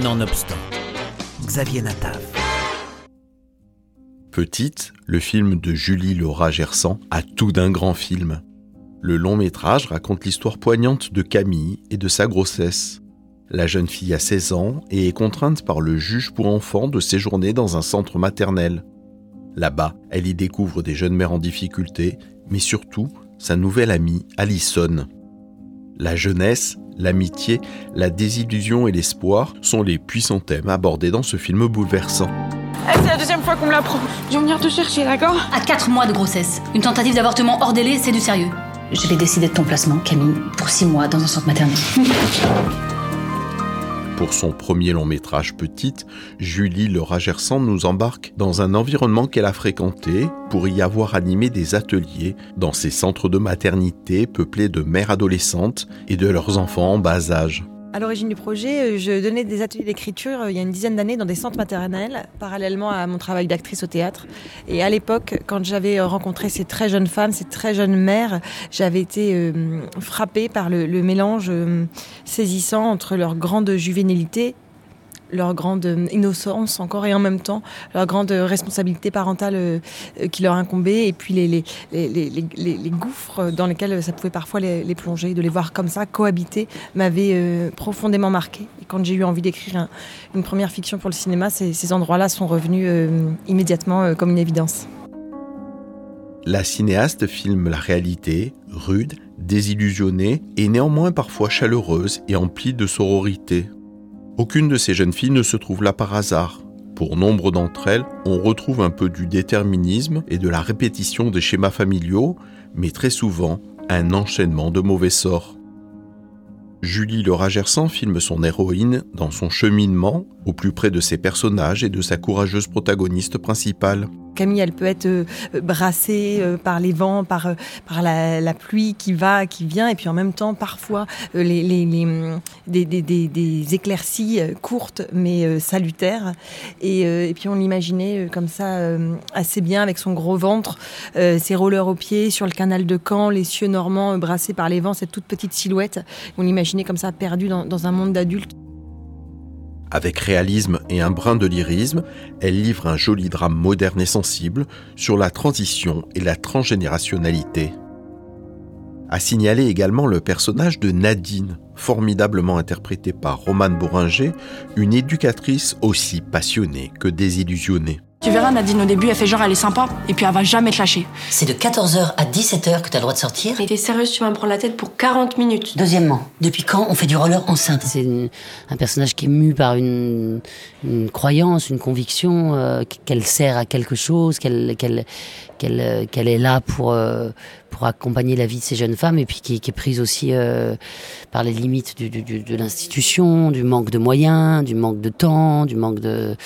Nonobstant, Xavier Natav. Petite, le film de Julie Laura Gersan a tout d'un grand film. Le long métrage raconte l'histoire poignante de Camille et de sa grossesse. La jeune fille a 16 ans et est contrainte par le juge pour enfants de séjourner dans un centre maternel. Là-bas, elle y découvre des jeunes mères en difficulté, mais surtout sa nouvelle amie, Alison. La jeunesse, l'amitié, la désillusion et l'espoir sont les puissants thèmes abordés dans ce film bouleversant. C'est la deuxième fois qu'on me l'apprend. Je vais venir te chercher, d'accord? À 4 mois de grossesse, une tentative d'avortement hors délai, c'est du sérieux. Je vais décider de ton placement, Camille, pour 6 mois dans un centre maternel. Pour son premier long métrage Petite, Julie Le Ragersan nous embarque dans un environnement qu'elle a fréquenté pour y avoir animé des ateliers dans ces centres de maternité peuplés de mères adolescentes et de leurs enfants en bas âge. À l'origine du projet, euh, je donnais des ateliers d'écriture euh, il y a une dizaine d'années dans des centres maternels, parallèlement à mon travail d'actrice au théâtre. Et à l'époque, quand j'avais rencontré ces très jeunes femmes, ces très jeunes mères, j'avais été euh, frappée par le, mélange saisissant entre leur grande juvénilité leur grande innocence encore et en même temps leur grande responsabilité parentale euh, qui leur incombait et puis les, les, les, les, gouffres dans lesquels ça pouvait parfois les, plonger. De les voir comme ça cohabiter m'avait euh, profondément marqué. Et quand j'ai eu envie d'écrire une première fiction pour le cinéma, ces, endroits-là sont revenus euh, immédiatement comme une évidence. La cinéaste filme la réalité, rude, désillusionnée et néanmoins parfois chaleureuse et emplie de sororité. Aucune de ces jeunes filles ne se trouve là par hasard. Pour nombre d'entre elles, on retrouve un peu du déterminisme et de la répétition des schémas familiaux, mais très souvent un enchaînement de mauvais sorts. Julie Le Ragersan filme son héroïne dans son cheminement au plus près de ses personnages et de sa courageuse protagoniste principale. Camille, elle peut être euh, brassée euh, par les vents, par, euh, par la, pluie qui va, qui vient, et puis en même temps, parfois, les, les, des, des, des, éclaircies courtes mais salutaires. Et, et, puis on l'imaginait comme ça assez bien avec son gros ventre, ses rollers aux pieds sur le canal de Caen, les cieux normands brassés par les vents, cette toute petite silhouette. On l'imaginait comme ça perdue dans, dans un monde d'adultes. Avec réalisme et un brin de lyrisme, elle livre un joli drame moderne et sensible sur la transition et la transgénérationnalité. A signaler également le personnage de Nadine, formidablement interprétée par Romane Bourringer, une éducatrice aussi passionnée que désillusionnée. Tu verras, Nadine, au début, elle fait genre elle est sympa, et puis elle va jamais te lâcher. C'est de 14h à 17h que t'as le droit de sortir Mais t'es sérieuse, tu vas me prendre la tête pour 40 minutes. Deuxièmement, depuis quand on fait du roller enceinte? C'est un personnage qui est mu par une, croyance, une conviction, euh, qu'elle sert à quelque chose, qu'elle qu'elle qu'elle qu'elle est là pour euh, pour accompagner la vie de ces jeunes femmes, et puis qui, est prise aussi euh, par les limites du, de l'institution, du manque de moyens, du manque de temps, du manque de,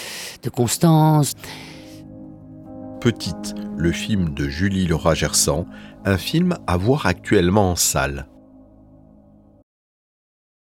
de constance. Petite, le film de Julie Laura Gersan, un film à voir actuellement en salle.